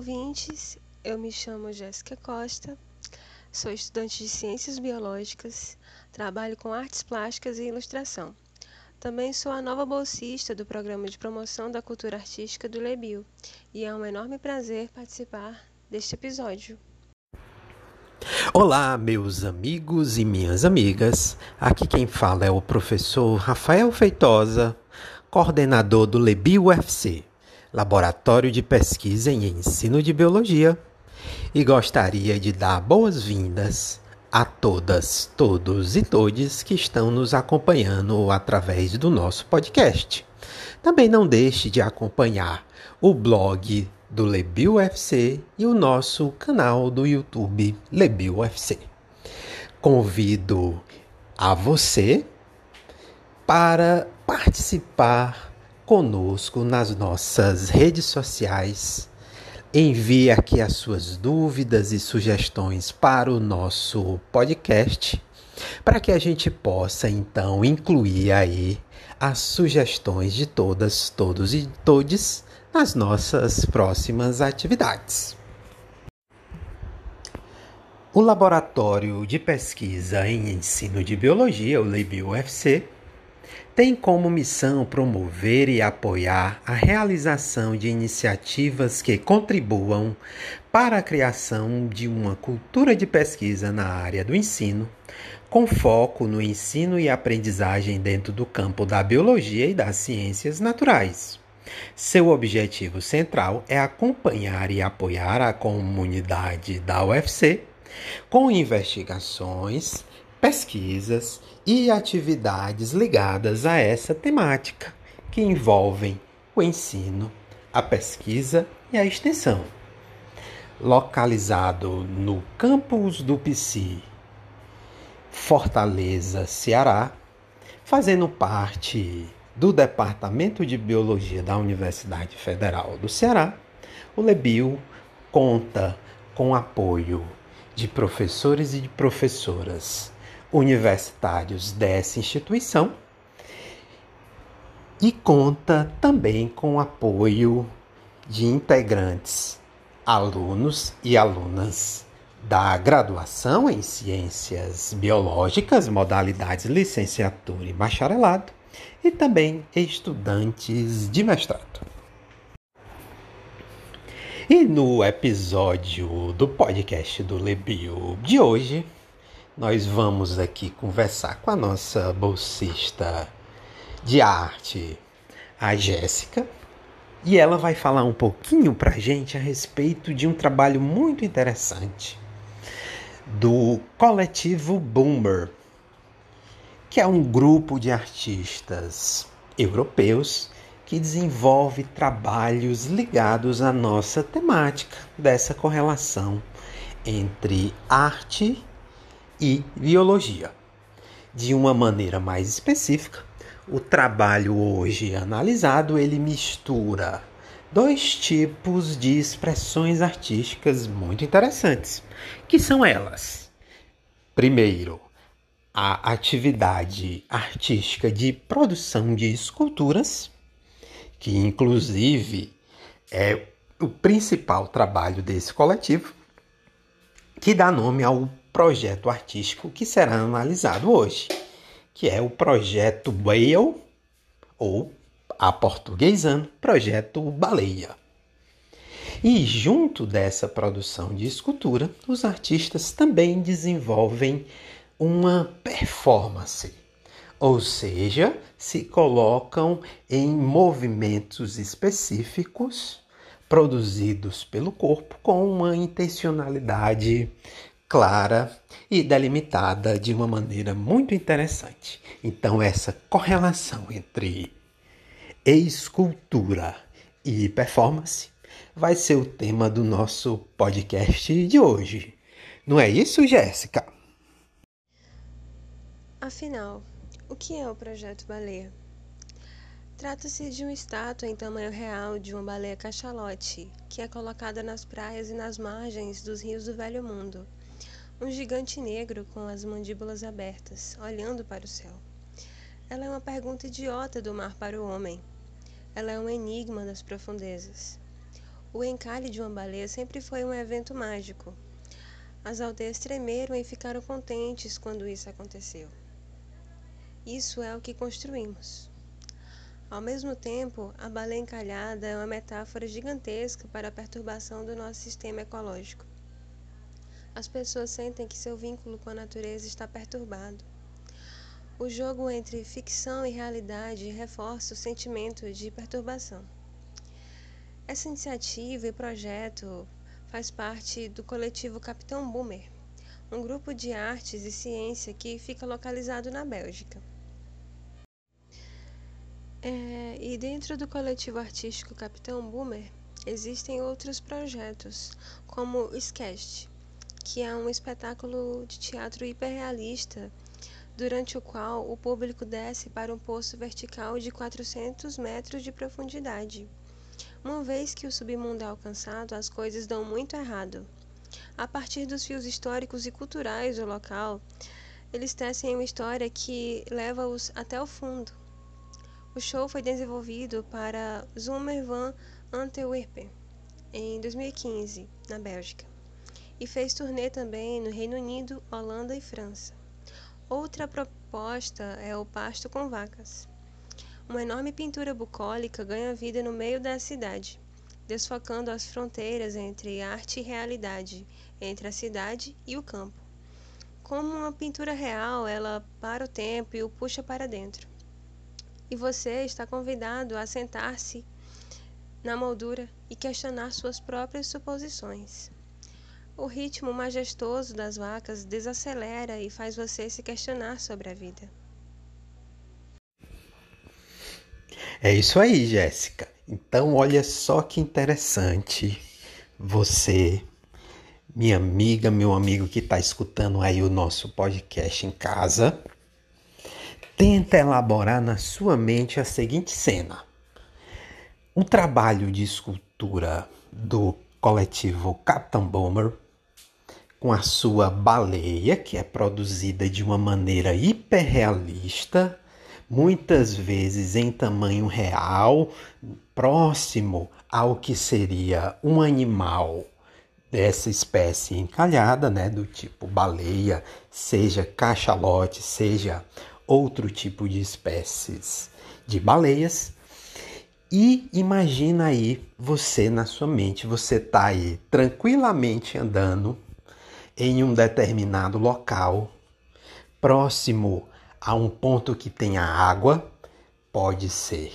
ouvintes, eu me chamo Jéssica Costa, sou estudante de Ciências Biológicas, trabalho com artes plásticas e ilustração. Também sou a nova bolsista do Programa de Promoção da Cultura Artística do Lebio e é um enorme prazer participar deste episódio. Olá, meus amigos e minhas amigas. Aqui quem fala é o professor Rafael Feitosa, coordenador do Lebio UFC, Laboratório de Pesquisa em Ensino de Biologia, e gostaria de dar boas-vindas a todas, todos e todes que estão nos acompanhando através do nosso podcast. Também não deixe de acompanhar o blog do Lebil UFC e o nosso canal do YouTube Lebil UFC. Convido a você para participar conosco nas nossas redes sociais Envie aqui as suas dúvidas e sugestões para o nosso podcast, para que a gente possa então incluir aí as sugestões de todas, todos e todes nas nossas próximas atividades. O Laboratório de Pesquisa em Ensino de Biologia, o LabUFC, tem como missão promover e apoiar a realização de iniciativas que contribuam para a criação de uma cultura de pesquisa na área do ensino, com foco no ensino e aprendizagem dentro do campo da biologia e das ciências naturais. Seu objetivo central é acompanhar e apoiar a comunidade da UFC com investigações, pesquisas e atividades ligadas a essa temática, que envolvem o ensino, a pesquisa e a extensão. Localizado no campus do PSI, Fortaleza, Ceará, fazendo parte do Departamento de Biologia da Universidade Federal do Ceará, o Lebio conta com apoio de professores e de professoras universitários dessa instituição e conta também com o apoio de integrantes, alunos e alunas da graduação em Ciências Biológicas, modalidades licenciatura e bacharelado, e também estudantes de mestrado. E no episódio do podcast do Lebio de hoje, nós vamos aqui conversar com a nossa bolsista de arte, a Jéssica, e ela vai falar um pouquinho para a gente a respeito de um trabalho muito interessante do coletivo Boomer, que é um grupo de artistas europeus que desenvolve trabalhos ligados à nossa temática dessa correlação entre arte e biologia. De uma maneira mais específica, o trabalho hoje analisado ele mistura dois tipos de expressões artísticas muito interessantes, que são elas. Primeiro, a atividade artística de produção de esculturas, que inclusive é o principal trabalho desse coletivo, que dá nome ao projeto artístico que será analisado hoje, que é o projeto Whale, ou a portuguesando, projeto Baleia. E junto dessa produção de escultura, os artistas também desenvolvem uma performance, ou seja, se colocam em movimentos específicos produzidos pelo corpo com uma intencionalidade clara e delimitada de uma maneira muito interessante. Então, essa correlação entre escultura e performance vai ser o tema do nosso podcast de hoje. Não é isso, Jéssica? Afinal, o que é o projeto Baleia? Trata-se de uma estátua em tamanho real de uma baleia cachalote, que é colocada nas praias e nas margens dos rios do Velho Mundo um gigante negro com as mandíbulas abertas, olhando para o céu. Ela é uma pergunta idiota do mar para o homem. Ela é um enigma das profundezas. O encalhe de uma baleia sempre foi um evento mágico. As aldeias tremeram e ficaram contentes quando isso aconteceu. Isso é o que construímos. Ao mesmo tempo, a baleia encalhada é uma metáfora gigantesca para a perturbação do nosso sistema ecológico. As pessoas sentem que seu vínculo com a natureza está perturbado. O jogo entre ficção e realidade reforça o sentimento de perturbação. Essa iniciativa e projeto faz parte do coletivo Capitão Boomer, um grupo de artes e ciência que fica localizado na Bélgica. É, e dentro do coletivo artístico Capitão Boomer existem outros projetos, como o Sketch, que é um espetáculo de teatro hiperrealista, durante o qual o público desce para um poço vertical de 400 metros de profundidade. Uma vez que o submundo é alcançado, as coisas dão muito errado. A partir dos fios históricos e culturais do local, eles tecem uma história que leva-os até o fundo o show foi desenvolvido para Zoomer van Antwerpen em 2015, na Bélgica, e fez turnê também no Reino Unido, Holanda e França. Outra proposta é o Pasto com Vacas. Uma enorme pintura bucólica ganha vida no meio da cidade, desfocando as fronteiras entre arte e realidade, entre a cidade e o campo. Como uma pintura real, ela para o tempo e o puxa para dentro e você está convidado a sentar-se na moldura e questionar suas próprias suposições. O ritmo majestoso das vacas desacelera e faz você se questionar sobre a vida. É isso aí, Jéssica. Então, olha só que interessante. Você, minha amiga, meu amigo que está escutando aí o nosso podcast em casa, tenta elaborar na sua mente a seguinte cena: um trabalho de escultura do coletivo Captain Bomber com a sua baleia, que é produzida de uma maneira hiperrealista, muitas vezes em tamanho real, próximo ao que seria um animal dessa espécie encalhada, né, do tipo baleia, seja cachalote, seja outro tipo de espécies de baleias. E imagina aí você na sua mente, você está aí tranquilamente andando em um determinado local, próximo a um ponto que tenha água, pode ser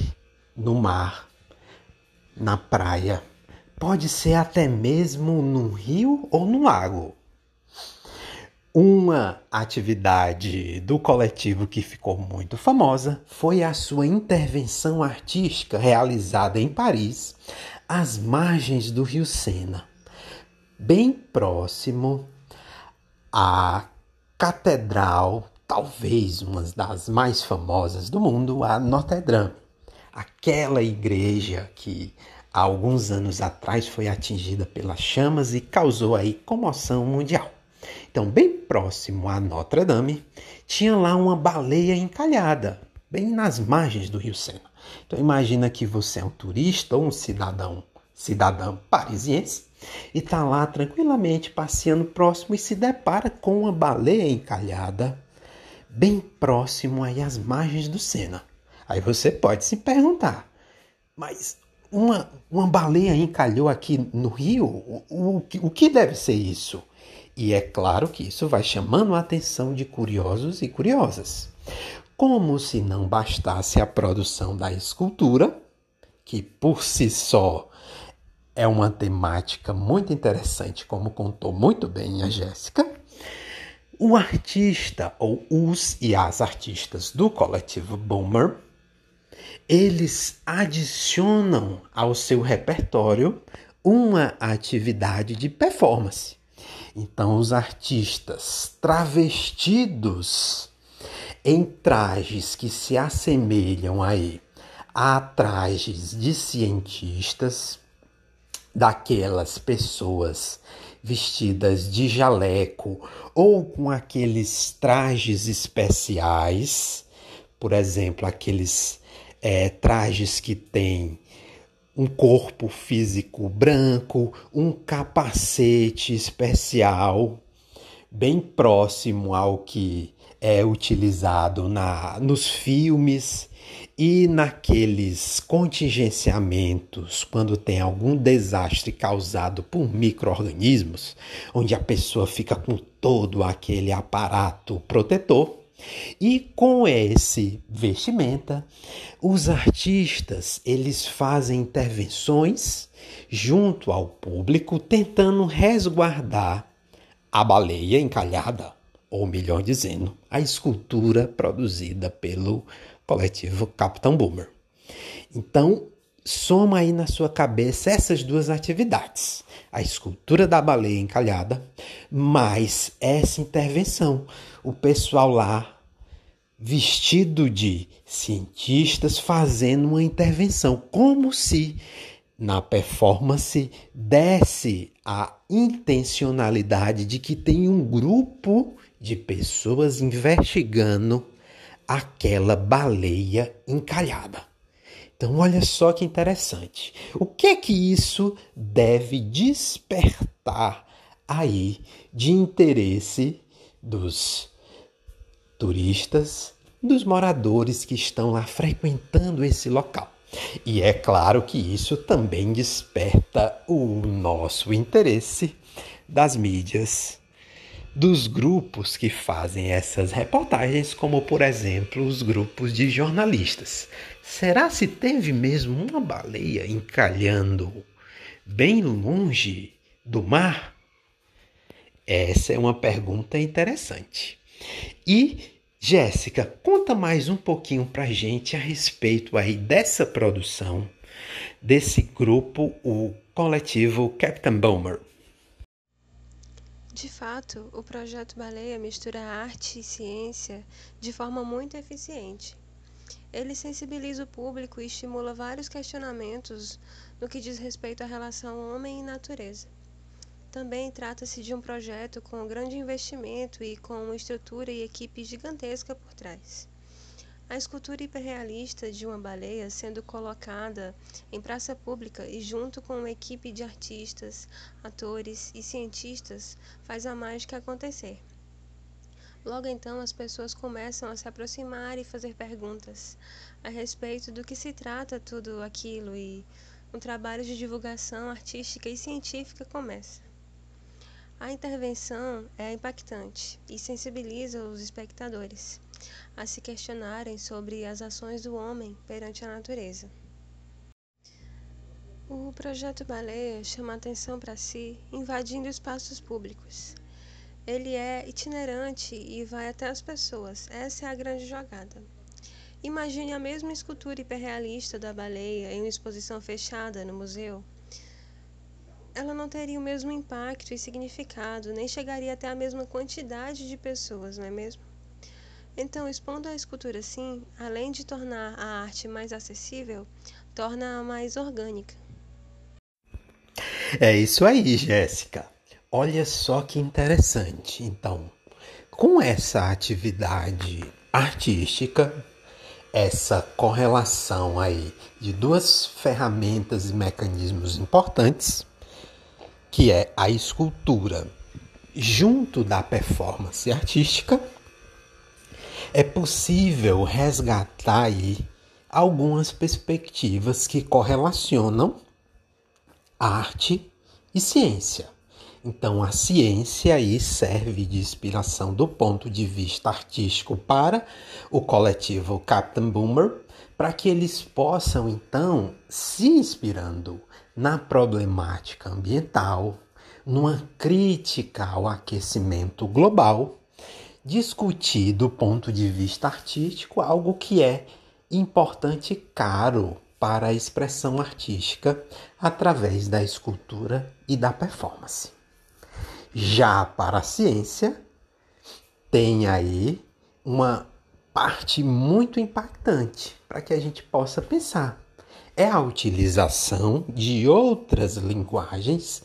no mar, na praia, pode ser até mesmo num rio ou no lago. Uma atividade do coletivo que ficou muito famosa foi a sua intervenção artística realizada em Paris, às margens do rio Sena, bem próximo à catedral, talvez uma das mais famosas do mundo, a Notre Dame. Aquela igreja que há alguns anos atrás foi atingida pelas chamas e causou aí comoção mundial. Então, bem próximo a Notre Dame, tinha lá uma baleia encalhada, bem nas margens do Rio Sena. Então, imagina que você é um turista ou um cidadão, cidadão parisiense, e está lá tranquilamente passeando próximo e se depara com uma baleia encalhada bem próximo aí às margens do Sena. Aí você pode se perguntar, mas uma, uma baleia encalhou aqui no rio? O, o, o que deve ser isso? E é claro que isso vai chamando a atenção de curiosos e curiosas. Como se não bastasse a produção da escultura, que por si só é uma temática muito interessante, como contou muito bem a Jéssica, o artista ou os e as artistas do coletivo Boomer, eles adicionam ao seu repertório uma atividade de performance. Então, os artistas travestidos em trajes que se assemelham aí a trajes de cientistas, daquelas pessoas vestidas de jaleco ou com aqueles trajes especiais, por exemplo, aqueles é, trajes que têm um corpo físico branco, um capacete especial, bem próximo ao que é utilizado na, nos filmes e naqueles contingenciamentos, quando tem algum desastre causado por micro-organismos, onde a pessoa fica com todo aquele aparato protetor. E com esse vestimenta, os artistas eles fazem intervenções junto ao público, tentando resguardar a baleia encalhada, ou melhor dizendo, a escultura produzida pelo coletivo Capitão Boomer. Então, soma aí na sua cabeça essas duas atividades: a escultura da baleia encalhada, mais essa intervenção. O pessoal lá vestido de cientistas fazendo uma intervenção, como se na performance desse a intencionalidade de que tem um grupo de pessoas investigando aquela baleia encalhada. Então, olha só que interessante. O que é que isso deve despertar aí de interesse dos turistas, dos moradores que estão lá frequentando esse local? E é claro que isso também desperta o nosso interesse das mídias dos grupos que fazem essas reportagens, como por exemplo os grupos de jornalistas. Será se teve mesmo uma baleia encalhando bem longe do mar? Essa é uma pergunta interessante. E Jéssica, conta mais um pouquinho pra gente a respeito aí dessa produção desse grupo, o coletivo Captain Boomer. De fato, o projeto Baleia mistura arte e ciência de forma muito eficiente. Ele sensibiliza o público e estimula vários questionamentos no que diz respeito à relação homem e natureza. Também trata-se de um projeto com grande investimento e com uma estrutura e equipe gigantesca por trás. A escultura hiperrealista de uma baleia sendo colocada em praça pública e junto com uma equipe de artistas, atores e cientistas faz a mágica acontecer. Logo então as pessoas começam a se aproximar e fazer perguntas a respeito do que se trata tudo aquilo e um trabalho de divulgação artística e científica começa. A intervenção é impactante e sensibiliza os espectadores a se questionarem sobre as ações do homem perante a natureza. O projeto Baleia chama atenção para si, invadindo espaços públicos. Ele é itinerante e vai até as pessoas. Essa é a grande jogada. Imagine a mesma escultura hiperrealista da baleia em uma exposição fechada no museu. Ela não teria o mesmo impacto e significado, nem chegaria até a mesma quantidade de pessoas, não é mesmo? Então, expondo a escultura assim, além de tornar a arte mais acessível, torna-a mais orgânica. É isso aí, Jéssica. Olha só que interessante. Então, com essa atividade artística, essa correlação aí de duas ferramentas e mecanismos importantes, que é a escultura junto da performance artística, é possível resgatar aí algumas perspectivas que correlacionam arte e ciência. Então, a ciência aí serve de inspiração do ponto de vista artístico para o coletivo Captain Boomer, para que eles possam então se inspirando na problemática ambiental, numa crítica ao aquecimento global discutir do ponto de vista artístico algo que é importante e caro para a expressão artística através da escultura e da performance. Já para a ciência, tem aí uma parte muito impactante para que a gente possa pensar. É a utilização de outras linguagens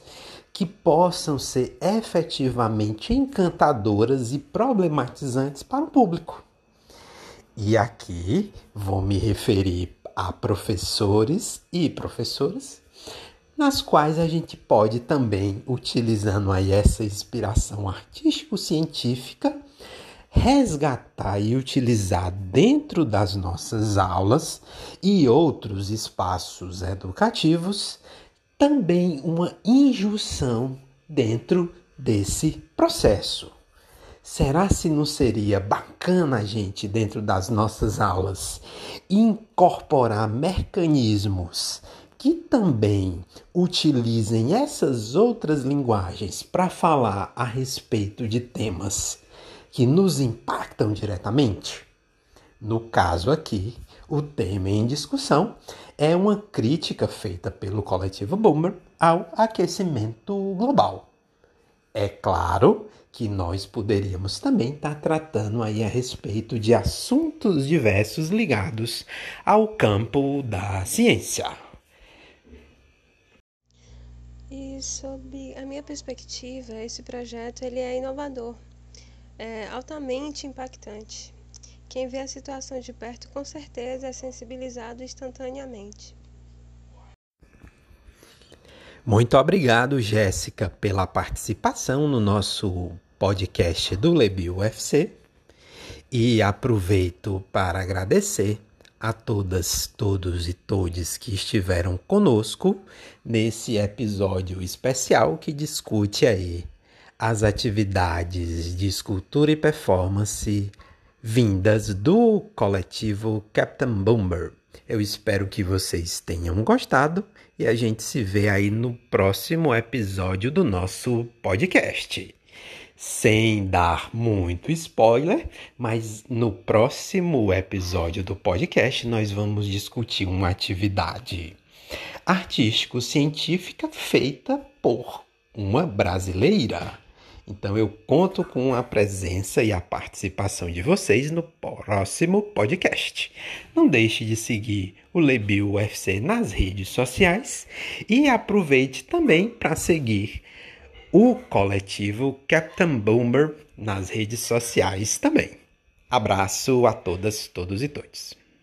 que possam ser efetivamente encantadoras e problematizantes para o público. E aqui vou me referir a professores e professoras, nas quais a gente pode também, utilizando aí essa inspiração artístico-científica, resgatar e utilizar dentro das nossas aulas e outros espaços educativos também uma injunção dentro desse processo. Será se não seria bacana a gente, dentro das nossas aulas, incorporar mecanismos que também utilizem essas outras linguagens para falar a respeito de temas que nos impactam diretamente? No caso aqui, o tema em discussão é uma crítica feita pelo coletivo Boomer ao aquecimento global. É claro que nós poderíamos também estar tá tratando aí a respeito de assuntos diversos ligados ao campo da ciência. E sob a minha perspectiva, esse projeto ele é inovador, é altamente impactante. Quem vê a situação de perto com certeza é sensibilizado instantaneamente. Muito obrigado, Jéssica, pela participação no nosso podcast do Lebi UFC. E aproveito para agradecer a todas, todos e todes que estiveram conosco nesse episódio especial que discute aí as atividades de escultura e performance vindas do coletivo Captain Bomber. Eu espero que vocês tenham gostado e a gente se vê aí no próximo episódio do nosso podcast. Sem dar muito spoiler, mas no próximo episódio do podcast nós vamos discutir uma atividade artístico-científica feita por uma brasileira. Então eu conto com a presença e a participação de vocês no próximo podcast. Não deixe de seguir o Lebio UFC nas redes sociais e aproveite também para seguir o coletivo Captain Boomer nas redes sociais também. Abraço a todas, todos e todos.